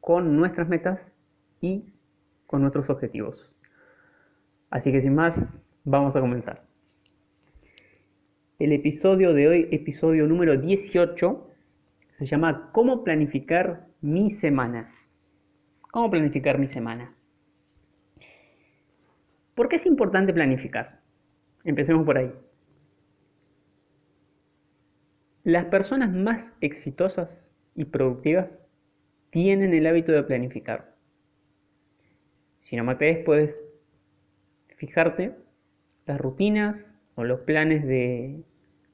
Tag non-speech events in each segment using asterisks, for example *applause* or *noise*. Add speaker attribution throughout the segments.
Speaker 1: con nuestras metas y con nuestros objetivos. Así que sin más, vamos a comenzar. El episodio de hoy, episodio número 18, se llama ¿Cómo planificar mi semana? ¿Cómo planificar mi semana? ¿Por qué es importante planificar? Empecemos por ahí. Las personas más exitosas y productivas tienen el hábito de planificar. Si no me crees, puedes fijarte las rutinas o los planes de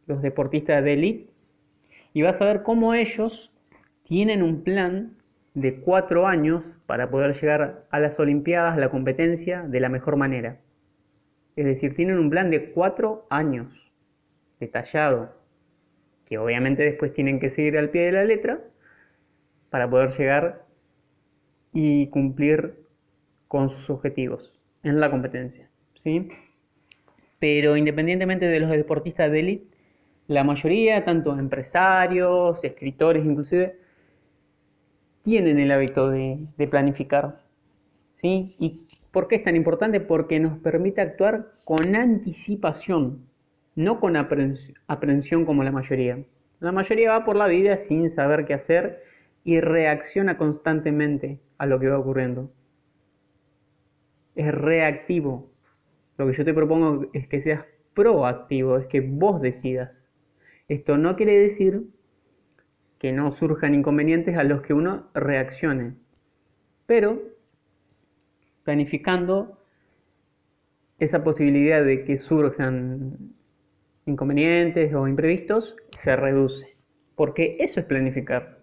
Speaker 1: los deportistas de élite y vas a ver cómo ellos tienen un plan de cuatro años para poder llegar a las Olimpiadas, a la competencia, de la mejor manera. Es decir, tienen un plan de cuatro años, detallado, que obviamente después tienen que seguir al pie de la letra para poder llegar y cumplir con sus objetivos en la competencia. ¿sí? Pero independientemente de los deportistas de élite, la mayoría, tanto empresarios, escritores inclusive, tienen el hábito de, de planificar. ¿sí? ¿Y por qué es tan importante? Porque nos permite actuar con anticipación, no con aprensión como la mayoría. La mayoría va por la vida sin saber qué hacer y reacciona constantemente a lo que va ocurriendo. Es reactivo. Lo que yo te propongo es que seas proactivo, es que vos decidas. Esto no quiere decir que no surjan inconvenientes a los que uno reaccione, pero planificando esa posibilidad de que surjan inconvenientes o imprevistos se reduce, porque eso es planificar.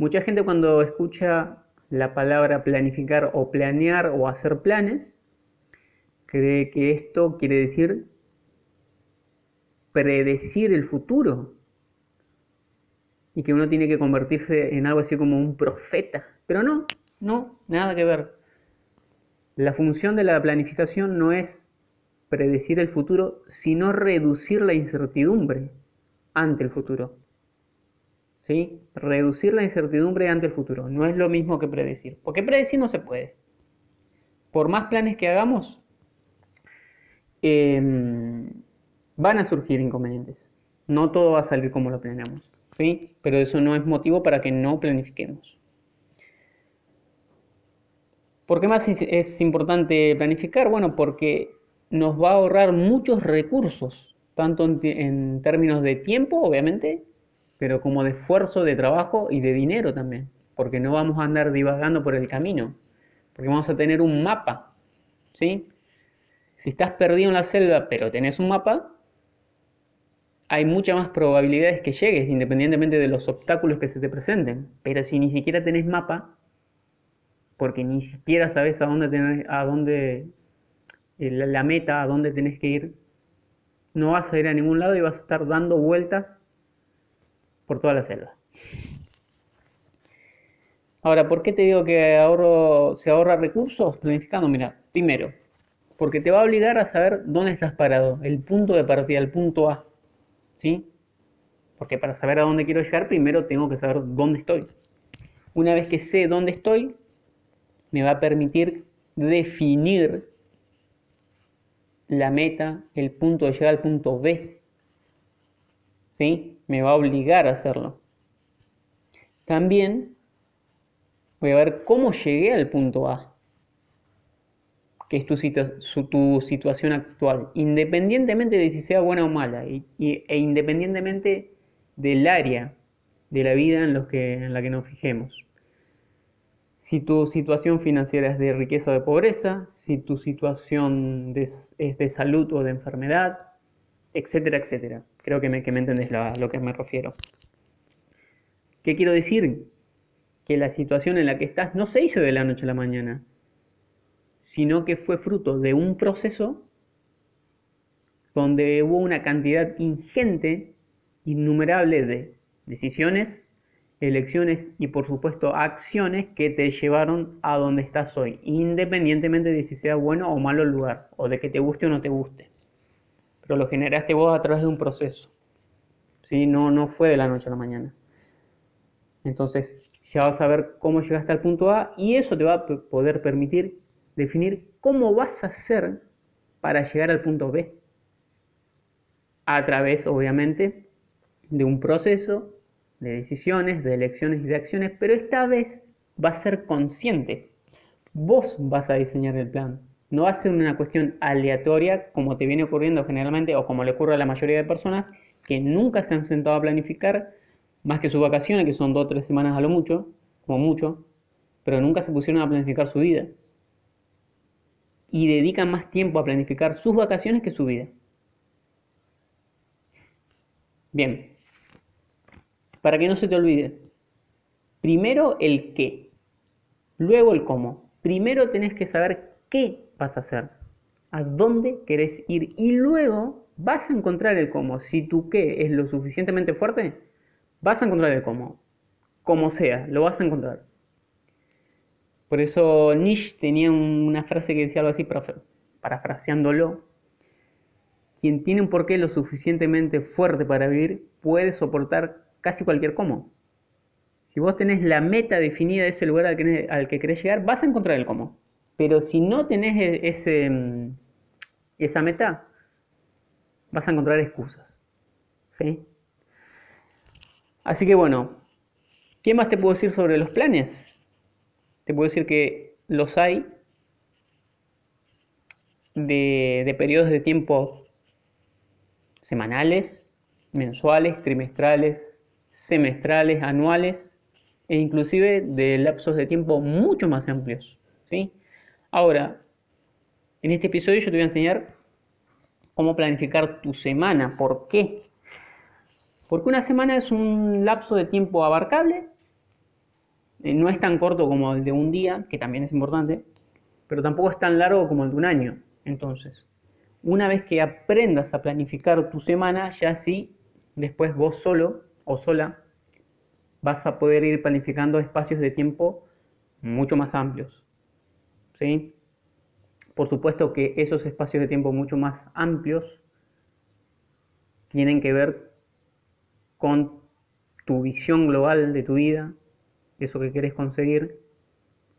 Speaker 1: Mucha gente cuando escucha la palabra planificar o planear o hacer planes, cree que esto quiere decir predecir el futuro y que uno tiene que convertirse en algo así como un profeta. Pero no, no, nada que ver. La función de la planificación no es predecir el futuro, sino reducir la incertidumbre ante el futuro. Reducir la incertidumbre ante el futuro. No es lo mismo que predecir. Porque predecir no se puede. Por más planes que hagamos, em, van a surgir inconvenientes. No todo va a salir como lo planeamos. ¿sí? Pero eso no es motivo para que no planifiquemos. ¿Por qué más es importante planificar? Bueno, porque nos va a ahorrar muchos recursos, tanto en términos de tiempo, obviamente, pero como de esfuerzo, de trabajo y de dinero también, porque no vamos a andar divagando por el camino, porque vamos a tener un mapa, ¿sí? Si estás perdido en la selva pero tenés un mapa, hay muchas más probabilidades que llegues, independientemente de los obstáculos que se te presenten. Pero si ni siquiera tenés mapa, porque ni siquiera sabes a dónde tenés, a dónde eh, la meta, a dónde tenés que ir, no vas a ir a ningún lado y vas a estar dando vueltas por toda la selva. Ahora, ¿por qué te digo que ahorro, se ahorra recursos planificando? Mira, primero, porque te va a obligar a saber dónde estás parado, el punto de partida, el punto A. ¿Sí? Porque para saber a dónde quiero llegar, primero tengo que saber dónde estoy. Una vez que sé dónde estoy, me va a permitir definir la meta, el punto de llegar al punto B. ¿Sí? Me va a obligar a hacerlo. También voy a ver cómo llegué al punto A, que es tu, tu situación actual, independientemente de si sea buena o mala, y, e independientemente del área de la vida en la que nos fijemos. Si tu situación financiera es de riqueza o de pobreza, si tu situación es de salud o de enfermedad, etcétera, etcétera. Creo que me, que me entendés a lo que me refiero. ¿Qué quiero decir? que la situación en la que estás no se hizo de la noche a la mañana, sino que fue fruto de un proceso donde hubo una cantidad ingente, innumerable de decisiones, elecciones y por supuesto acciones que te llevaron a donde estás hoy, independientemente de si sea bueno o malo el lugar, o de que te guste o no te guste. Pero lo generaste vos a través de un proceso. ¿sí? No, no fue de la noche a la mañana. Entonces ya vas a ver cómo llegaste al punto A y eso te va a poder permitir definir cómo vas a hacer para llegar al punto B. A través, obviamente, de un proceso de decisiones, de elecciones y de acciones, pero esta vez va a ser consciente. Vos vas a diseñar el plan. No ser una cuestión aleatoria como te viene ocurriendo generalmente o como le ocurre a la mayoría de personas que nunca se han sentado a planificar más que sus vacaciones, que son dos o tres semanas a lo mucho, como mucho, pero nunca se pusieron a planificar su vida. Y dedican más tiempo a planificar sus vacaciones que su vida. Bien, para que no se te olvide, primero el qué, luego el cómo. Primero tenés que saber qué vas a hacer, a dónde querés ir y luego vas a encontrar el cómo. Si tu qué es lo suficientemente fuerte, vas a encontrar el cómo. Como sea, lo vas a encontrar. Por eso Nietzsche tenía una frase que decía algo así, parafraseándolo, quien tiene un porqué lo suficientemente fuerte para vivir puede soportar casi cualquier cómo. Si vos tenés la meta definida de ese lugar al que, al que querés llegar, vas a encontrar el cómo. Pero si no tenés e, ese, mm, esa meta, vas a encontrar excusas. ¿sí? Así que bueno, ¿qué más te puedo decir sobre los planes? Te puedo decir que los hay de, de periodos de tiempo semanales, mensuales, trimestrales, semestrales, anuales e inclusive de lapsos de tiempo mucho más amplios. ¿sí? Ahora, en este episodio yo te voy a enseñar cómo planificar tu semana. ¿Por qué? Porque una semana es un lapso de tiempo abarcable, eh, no es tan corto como el de un día, que también es importante, pero tampoco es tan largo como el de un año. Entonces, una vez que aprendas a planificar tu semana, ya sí, después vos solo o sola vas a poder ir planificando espacios de tiempo mucho más amplios. ¿Sí? Por supuesto que esos espacios de tiempo mucho más amplios tienen que ver con tu visión global de tu vida, eso que quieres conseguir,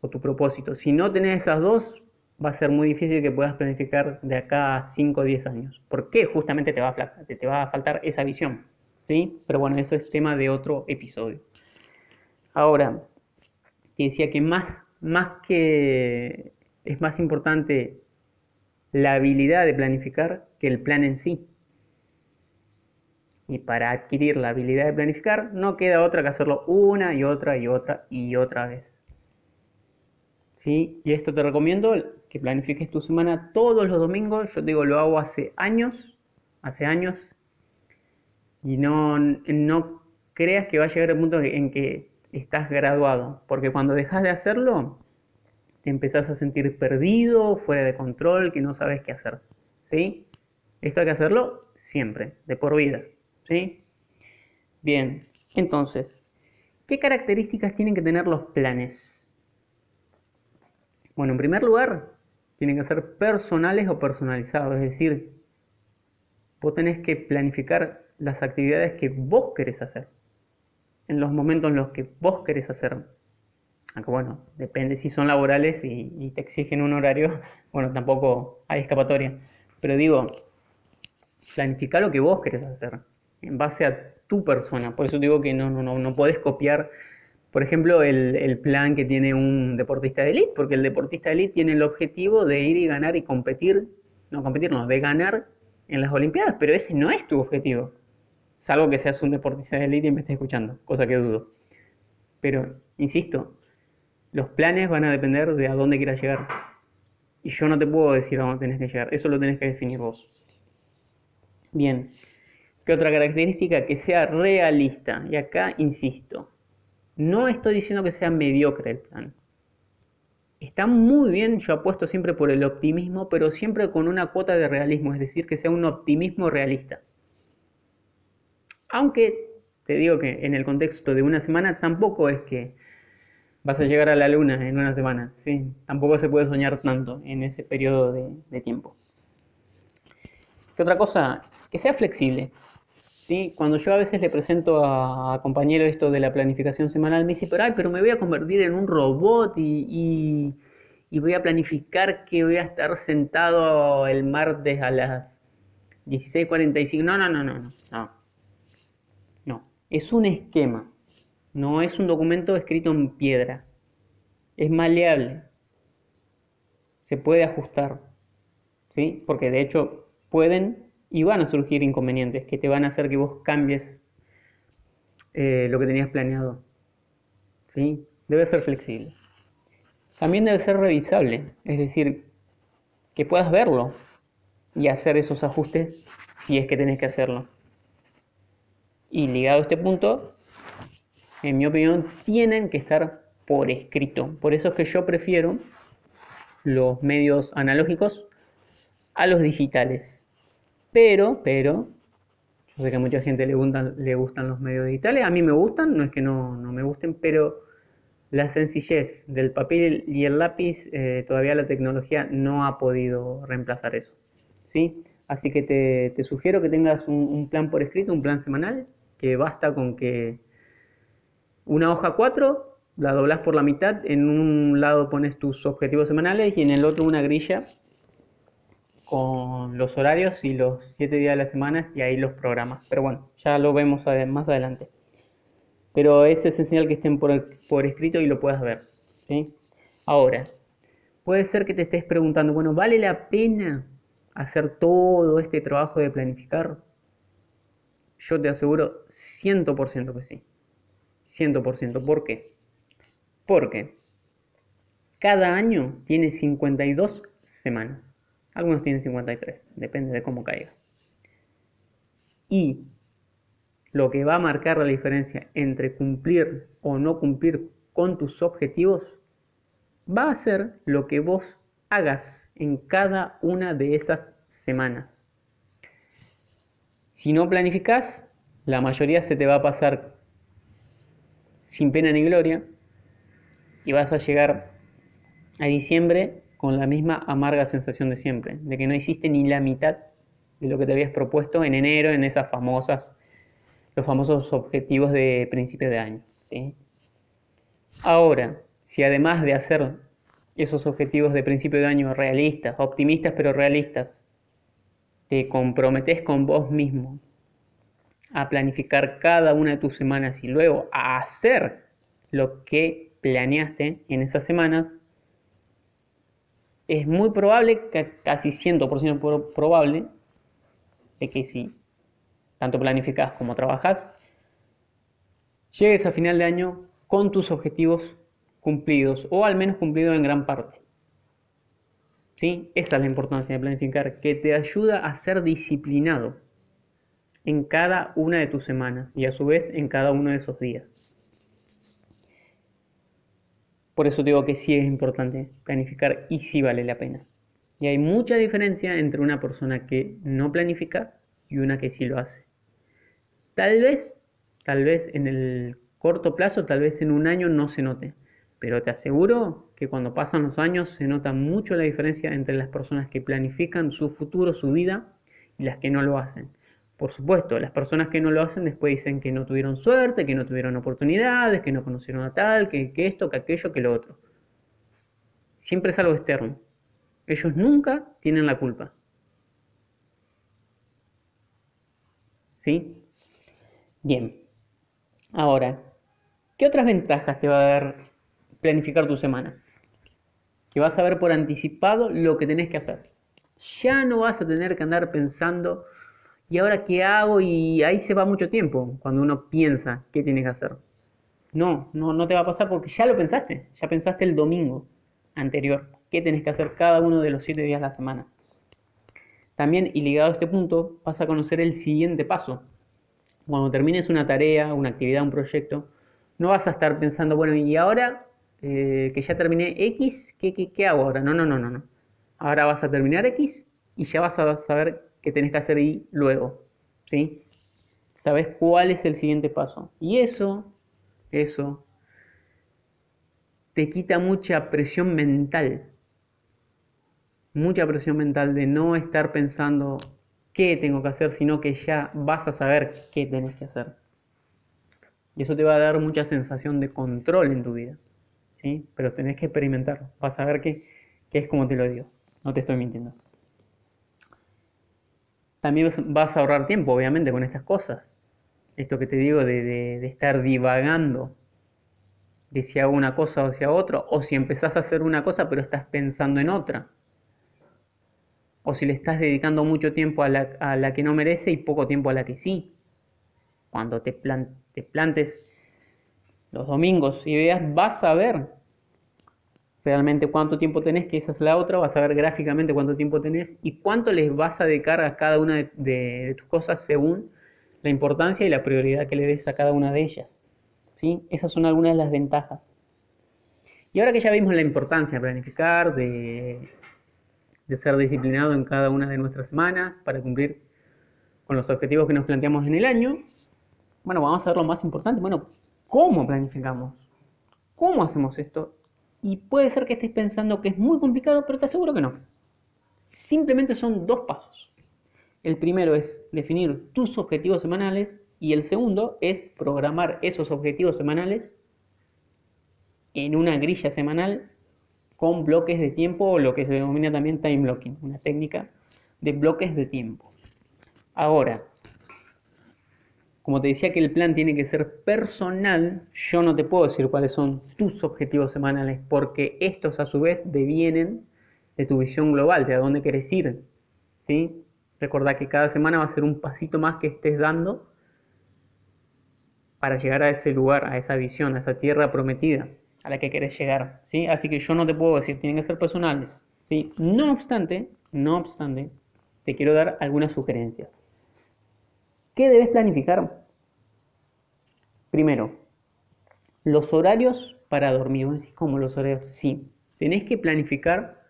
Speaker 1: o tu propósito. Si no tenés esas dos, va a ser muy difícil que puedas planificar de acá a 5 o 10 años. ¿Por qué? Justamente te va, a, faltar esa visión. ¿sí? Pero bueno, eso es tema de otro episodio. Ahora, te decía que más, más que es más importante la habilidad de planificar que el plan en sí. Y para adquirir la habilidad de planificar no queda otra que hacerlo una y otra y otra y otra vez. ¿Sí? Y esto te recomiendo que planifiques tu semana todos los domingos. Yo te digo, lo hago hace años, hace años. Y no, no creas que va a llegar el punto en que estás graduado. Porque cuando dejas de hacerlo, te empezás a sentir perdido, fuera de control, que no sabes qué hacer. ¿Sí? Esto hay que hacerlo siempre, de por vida. ¿Sí? Bien, entonces, ¿qué características tienen que tener los planes? Bueno, en primer lugar, tienen que ser personales o personalizados, es decir, vos tenés que planificar las actividades que vos querés hacer, en los momentos en los que vos querés hacer. Aunque bueno, depende si son laborales y, te exigen un horario, *laughs* bueno, tampoco hay escapatoria. Pero digo, planificar lo que vos querés hacer, en base a tu persona. Por eso digo que no, no, no, no podés copiar por ejemplo, el, plan que tiene un deportista de élite, porque el deportista de élite tiene el objetivo de ir y ganar y competir, no competir, no, de ganar en las Olimpiadas, pero ese no es tu objetivo. Salvo que seas un deportista de élite y me estés escuchando, cosa que dudo. Pero, insisto, los planes van a depender de a dónde quieras llegar. Y yo no te puedo decir a dónde tenés que llegar, eso lo tenés que definir vos. Bien, ¿qué otra característica? Que sea realista. Y acá insisto, No estoy diciendo que sea mediocre el plan. Está muy bien, yo apuesto siempre por el optimismo, pero siempre con una cuota de realismo, es decir, que sea un optimismo realista. Aunque te digo que en el contexto de una semana tampoco es que vas a llegar a la luna en una semana, ¿sí? Tampoco se puede soñar tanto en ese periodo de, tiempo. ¿Qué otra cosa? Que sea flexible. ¿sí? Cuando yo a veces le presento a, compañeros esto de la planificación semanal, me dice, pero, ay, pero me voy a convertir en un robot y, y voy a planificar que voy a estar sentado el martes a las 16.45. No, no, no, no, no, no. No, es un esquema. No es un documento escrito en piedra. Es maleable. Se puede ajustar. ¿Sí? Porque de hecho pueden y van a surgir inconvenientes que te van a hacer que vos cambies eh, lo que tenías planeado. ¿Sí? Debe ser flexible. También debe ser revisable, es decir, que puedas verlo y hacer esos ajustes si es que tenés que hacerlo. Y ligado a este punto, en mi opinión, tienen que estar por escrito. Por eso es que yo prefiero los medios analógicos a los digitales. Pero, pero, yo sé que a mucha gente le gustan, le gustan los medios digitales. A mí me gustan, no es que no, me gusten, pero la sencillez del papel y el lápiz, eh, todavía la tecnología no ha podido reemplazar eso. ¿sí? Así que te, sugiero que tengas un plan por escrito, un plan semanal, que basta con que una hoja 4, la doblas por la mitad, en un lado pones tus objetivos semanales y en el otro una grilla con los horarios y los 7 días de la semana y ahí los programas. Pero bueno, ya lo vemos más adelante. Pero es esencial que estén por, por escrito y lo puedas ver. ¿sí? Ahora, puede ser que te estés preguntando, bueno, ¿vale la pena hacer todo este trabajo de planificar? Yo te aseguro 100% que sí. 100%. ¿Por qué? Porque cada año tiene 52 semanas. Algunos tienen 53, depende de cómo caiga. Y lo que va a marcar la diferencia entre cumplir o no cumplir con tus objetivos va a ser lo que vos hagas en cada una de esas semanas. Si no planificas, la mayoría se te va a pasar sin pena ni gloria y vas a llegar a diciembre con la misma amarga sensación de siempre, de que no hiciste ni la mitad de lo que te habías propuesto en enero en esas famosas, los famosos objetivos de principio de año. Ahora, si además de hacer esos objetivos de principio de año realistas, optimistas pero realistas, te comprometes con vos mismo a planificar cada una de tus semanas y luego a hacer lo que planeaste en esas semanas, es muy probable, casi 100% probable, de que si tanto planificas como trabajas, llegues a final de año con tus objetivos cumplidos o al menos cumplidos en gran parte. ¿Sí? Esa es la importancia de planificar, que te ayuda a ser disciplinado en cada una de tus semanas y a su vez en cada uno de esos días. Por eso digo que sí es importante planificar y sí vale la pena. Y hay mucha diferencia entre una persona que no planifica y una que sí lo hace. Tal vez, tal vez en el corto plazo, tal vez en un año no se note, pero te aseguro que cuando pasan los años se nota mucho la diferencia entre las personas que planifican su futuro, su vida, y las que no lo hacen. Por supuesto, las personas que no lo hacen después dicen que no tuvieron suerte, que no tuvieron oportunidades, que no conocieron a tal, que, esto, que aquello, que lo otro. Siempre es algo externo. Ellos nunca tienen la culpa. ¿Sí? Bien. Ahora, ¿qué otras ventajas te va a dar planificar tu semana? Que vas a ver por anticipado lo que tenés que hacer. Ya no vas a tener que andar pensando ¿y ahora qué hago? Y ahí se va mucho tiempo cuando uno piensa qué tiene que hacer. No, no, no te va a pasar porque ya lo pensaste, ya pensaste el domingo anterior, qué tenés que hacer cada uno de los siete días de la semana. También, y ligado a este punto, vas a conocer el siguiente paso. Cuando termines una tarea, una actividad, un proyecto, No vas a estar pensando, bueno, y ahora eh, que ya terminé X, ¿qué, ¿qué, hago ahora? No, no, no, no, no. Ahora vas a terminar X y ya vas a saber qué tenés que hacer Y luego. ¿Sí? Sabes cuál es el siguiente paso. Y eso, eso, te quita mucha presión mental. Mucha presión mental de no estar pensando qué tengo que hacer, sino que ya vas a saber qué tenés que hacer. Y eso te va a dar mucha sensación de control en tu vida. ¿sí? Pero tenés que experimentarlo. Vas a ver que, es como te lo digo. No te estoy mintiendo. También vas a ahorrar tiempo, obviamente, con estas cosas. Esto que te digo de, de estar divagando de si hago una cosa o si hago otra, o si empezás a hacer una cosa pero estás pensando en otra o si le estás dedicando mucho tiempo a la, que no merece y poco tiempo a la que sí. Cuando te plantes los domingos y veas, vas a ver realmente cuánto tiempo tenés, que esa es la otra, vas a ver gráficamente cuánto tiempo tenés y cuánto les vas a dedicar a cada una de, tus cosas según la importancia y la prioridad que le des a cada una de ellas. ¿sí? Esas son algunas de las ventajas. Y ahora que ya vimos la importancia de planificar, de de ser disciplinado en cada una de nuestras semanas para cumplir con los objetivos que nos planteamos en el año. Bueno, vamos a ver lo más importante. Bueno, ¿cómo planificamos? ¿Cómo hacemos esto? Y puede ser que estés pensando que es muy complicado, pero te aseguro que no. Simplemente son dos pasos. El primero es definir tus objetivos semanales y el segundo es programar esos objetivos semanales en una grilla semanal con bloques de tiempo o lo que se denomina también time blocking, una técnica de bloques de tiempo. Ahora, como te decía que el plan tiene que ser personal, yo no te puedo decir cuáles son tus objetivos semanales, porque estos a su vez devienen de tu visión global, de a dónde quieres ir. ¿sí? Recordá que cada semana va a ser un pasito más que estés dando para llegar a ese lugar, a esa visión, a esa tierra prometida a la que querés llegar, ¿sí? Así que yo no te puedo decir, tienen que ser personales, ¿sí? No obstante, no obstante, te quiero dar algunas sugerencias. ¿Qué debes planificar? Primero, los horarios para dormir. ¿Vos decís cómo los horarios? Sí, tenés que planificar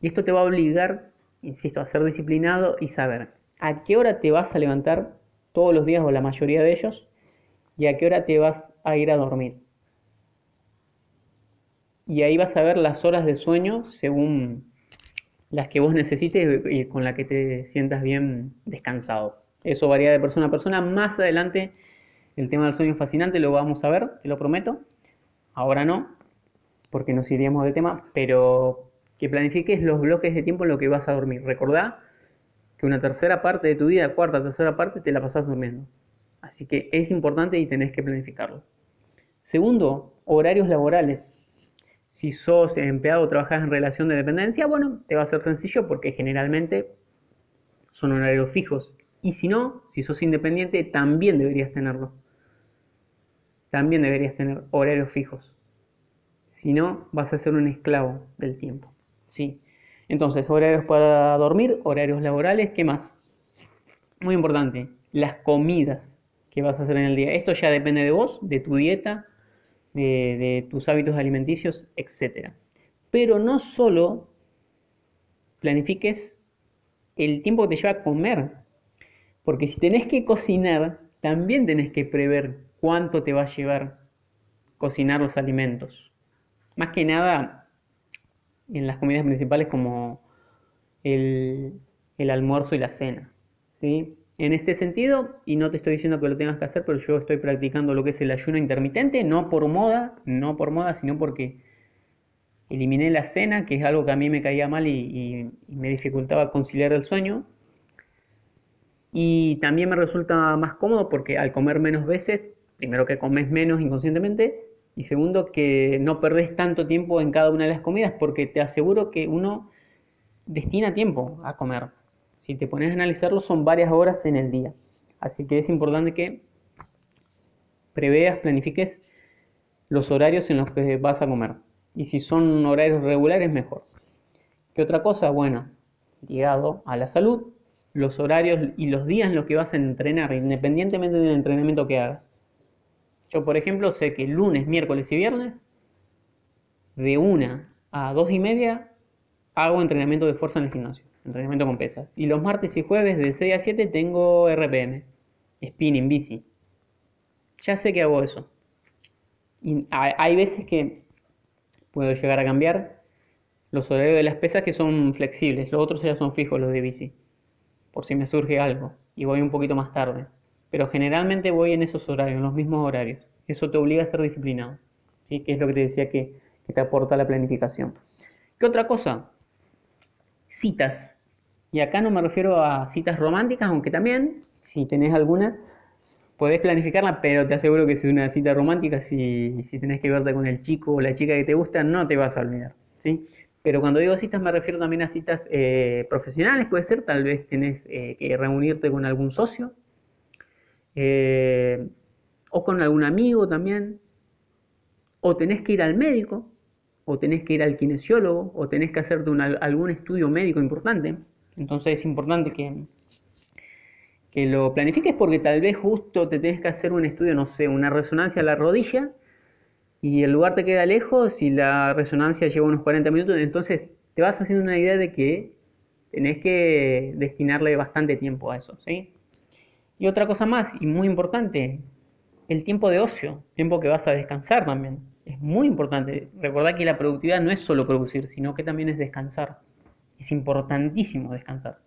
Speaker 1: y esto te va a obligar, insisto, a ser disciplinado y saber a qué hora te vas a levantar todos los días o la mayoría de ellos y a qué hora te vas a ir a dormir y ahí vas a ver las horas de sueño según las que vos necesites y con la que te sientas bien descansado. Eso varía de persona a persona. Más adelante el tema del sueño fascinante lo vamos a ver, te lo prometo. Ahora no, porque nos iríamos de tema, pero que planifiques los bloques de tiempo en lo que vas a dormir. Recordá que una tercera parte de tu vida, cuarta, tercera parte, te la pasás durmiendo. Así que es importante y tenés que planificarlo. Segundo, horarios laborales. Si sos empleado o trabajas en relación de dependencia, bueno, te va a ser sencillo porque generalmente son horarios fijos. Y si no, si sos independiente, también deberías tenerlo. También deberías tener horarios fijos. Si no, vas a ser un esclavo del tiempo. ¿sí? Entonces, horarios para dormir, horarios laborales, ¿qué más? Muy importante, las comidas que vas a hacer en el día. Esto ya depende de vos, de tu dieta, de, tus hábitos alimenticios, etc. Pero no solo planifiques el tiempo que te lleva a comer, porque si tenés que cocinar, también tenés que prever cuánto te va a llevar cocinar los alimentos. Más que nada en las comidas principales como el, almuerzo y la cena. ¿sí? En este sentido, y no te estoy diciendo que lo tengas que hacer, pero yo estoy practicando lo que es el ayuno intermitente, no por moda, no por moda, sino porque eliminé la cena, que es algo que a mí me caía mal y, me dificultaba conciliar el sueño. Y también me resulta más cómodo porque al comer menos veces, primero que comes menos inconscientemente, y segundo que no perdés tanto tiempo en cada una de las comidas, porque te aseguro que uno destina tiempo a comer si te pones a analizarlo, son varias horas en el día. Así que es importante que preveas, planifiques los horarios en los que vas a comer. Y si son horarios regulares, mejor. ¿Qué otra cosa? Bueno, ligado a la salud, los horarios y los días en los que vas a entrenar, independientemente del entrenamiento que hagas. Yo, por ejemplo, sé que lunes, miércoles y viernes, de 1 a 2 y media, hago entrenamiento de fuerza en el gimnasio, entrenamiento con pesas. Y los martes y jueves de 6 a 7 tengo RPM, spinning, bici. Ya sé que hago eso. Y hay veces que puedo llegar a cambiar los horarios de las pesas que son flexibles, los otros ya son fijos los de bici, por si me surge algo y voy un poquito más tarde. Pero generalmente voy en esos horarios, en los mismos horarios. Eso te obliga a ser disciplinado, ¿sí? que es lo que te decía que, te aporta la planificación. ¿Qué otra cosa? Citas. Y acá no me refiero a citas románticas, aunque también, si tenés alguna, podés planificarla, pero te aseguro que si es una cita romántica, si, si tenés que verte con el chico o la chica que te gusta, no te vas a olvidar. ¿sí? Pero cuando digo citas me refiero también a citas eh, profesionales, puede ser, tal vez tenés eh, que reunirte con algún socio eh, o con algún amigo también, o tenés que ir al médico, o tenés que ir al kinesiólogo, o tenés que hacerte algún estudio médico importante. Entonces es importante que, que lo planifiques porque tal vez justo te tenés que hacer un estudio, no sé, una resonancia a la rodilla y el lugar te queda lejos y la resonancia lleva unos 40 minutos, entonces te vas haciendo una idea de que tenés que destinarle bastante tiempo a eso, ¿sí? Y otra cosa más, y muy importante, el tiempo de ocio, tiempo que vas a descansar también. Es muy importante. Recordad que la productividad no es solo producir, sino que también es descansar. Es importantísimo descansar.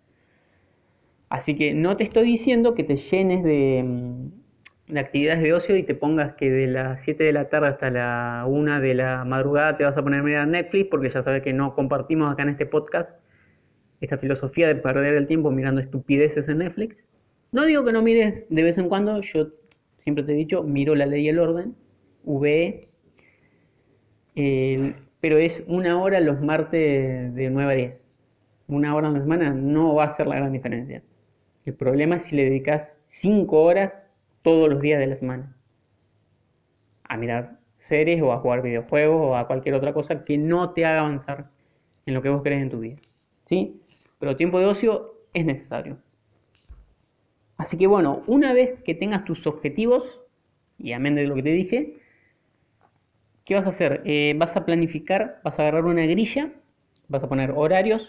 Speaker 1: Así que no te estoy diciendo que te llenes de, mm, de, actividades de ocio y te pongas que de las 7 de la tarde hasta la 1 de la madrugada te vas a poner a mirar Netflix, porque ya sabes que no compartimos acá en este podcast esta filosofía de perder el tiempo mirando estupideces en Netflix. No digo que no mires de vez en cuando, yo siempre te he dicho, miro la ley y el orden, VE, pero es una hora los martes de 9 a 10. Una hora en la semana no va a ser la gran diferencia. El problema es si le dedicas 5 horas todos los días de la semana a mirar series o a jugar videojuegos o a cualquier otra cosa que no te haga avanzar en lo que vos querés en tu vida. ¿Sí? Pero tiempo de ocio es necesario. Así que bueno, una vez que tengas tus objetivos, y amén de lo que te dije, ¿qué vas a hacer? Eh, vas a planificar, vas a agarrar una grilla, vas a poner horarios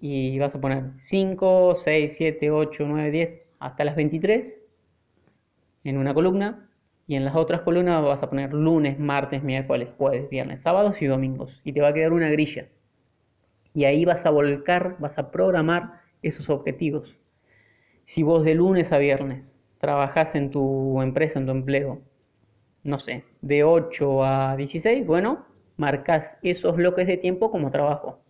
Speaker 1: y vas a poner 5, 6, 7, 8, 9, 10, hasta las 23 en una columna y en las otras columnas vas a poner lunes, martes, miércoles, jueves, viernes, sábados y domingos y te va a quedar una grilla. Y ahí vas a volcar, vas a programar esos objetivos. Si vos de lunes a viernes trabajás en tu empresa, en tu empleo, no sé, de 8 a 16, bueno, marcas esos bloques de tiempo como trabajo.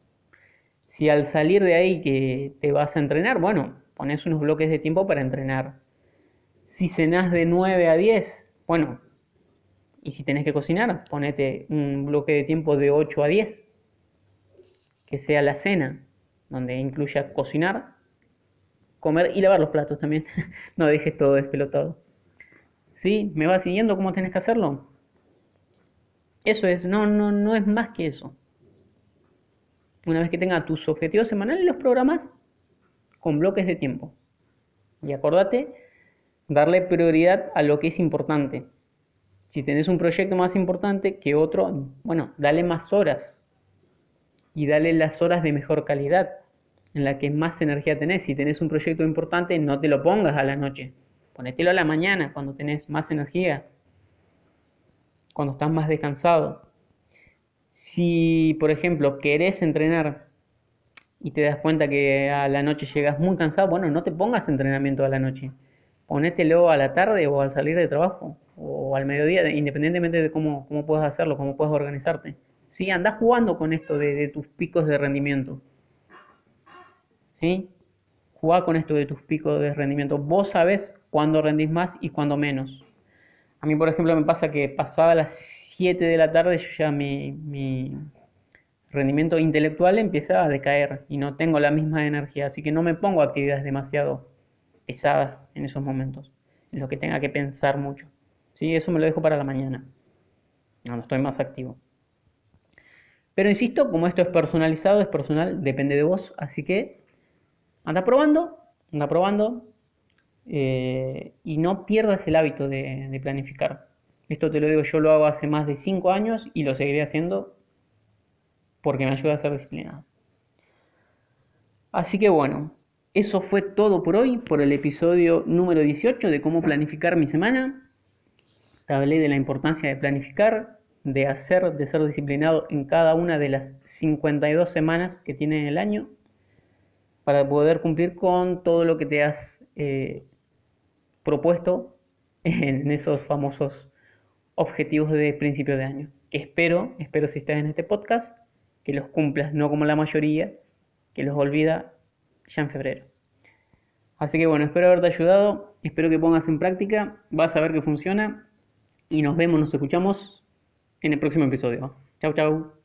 Speaker 1: Si al salir de ahí que te vas a entrenar, bueno, pones unos bloques de tiempo para entrenar. Si cenás de 9 a 10, bueno, y si tenés que cocinar, ponete un bloque de tiempo de 8 a 10, que sea la cena, donde incluya cocinar comer y lavar los platos también. *laughs* no dejes todo despelotado. ¿Sí? ¿Me vas siguiendo cómo tenés que hacerlo? Eso es, no, no, no es más que eso. Una vez que tengas tus objetivos semanales, los programas con bloques de tiempo. Y acordate, darle prioridad a lo que es importante. Si tenés un proyecto más importante que otro, bueno, dale más horas. Y dale las horas de mejor calidad en la que más energía tenés. Si tenés un proyecto importante, no te lo pongas a la noche. Ponételo a la mañana, cuando tenés más energía, cuando estás más descansado. Si, por ejemplo, querés entrenar y te das cuenta que a la noche llegas muy cansado, bueno, no te pongas entrenamiento a la noche. Ponételo a la tarde o al salir de trabajo o al mediodía, independientemente de cómo, cómo puedas hacerlo, cómo puedas organizarte. Sí, andás jugando con esto de, de tus picos de rendimiento. ¿sí? Jugá con esto de tus picos de rendimiento. Vos sabés cuándo rendís más y cuándo menos. A mí, por ejemplo, me pasa que pasada las 7 de la tarde yo ya mi, mi rendimiento intelectual empieza a decaer y no tengo la misma energía, así que no me pongo actividades demasiado pesadas en esos momentos, en lo que tenga que pensar mucho. ¿Sí? Eso me lo dejo para la mañana, cuando estoy más activo. Pero insisto, como esto es personalizado, es personal, depende de vos, así que anda probando, anda probando eh, y no pierdas el hábito de, planificar. Esto te lo digo, yo lo hago hace más de 5 años y lo seguiré haciendo porque me ayuda a ser disciplinado. Así que bueno, eso fue todo por hoy, por el episodio número 18 de cómo planificar mi semana. Te hablé de la importancia de planificar, de hacer, de ser disciplinado en cada una de las 52 semanas que tiene el año para poder cumplir con todo lo que te has eh, propuesto en esos famosos objetivos de principio de año. Que espero, espero si estás en este podcast, que los cumplas, no como la mayoría, que los olvida ya en febrero. Así que bueno, espero haberte ayudado, espero que pongas en práctica, vas a ver que funciona y nos vemos, nos escuchamos en el próximo episodio. Chau, chau.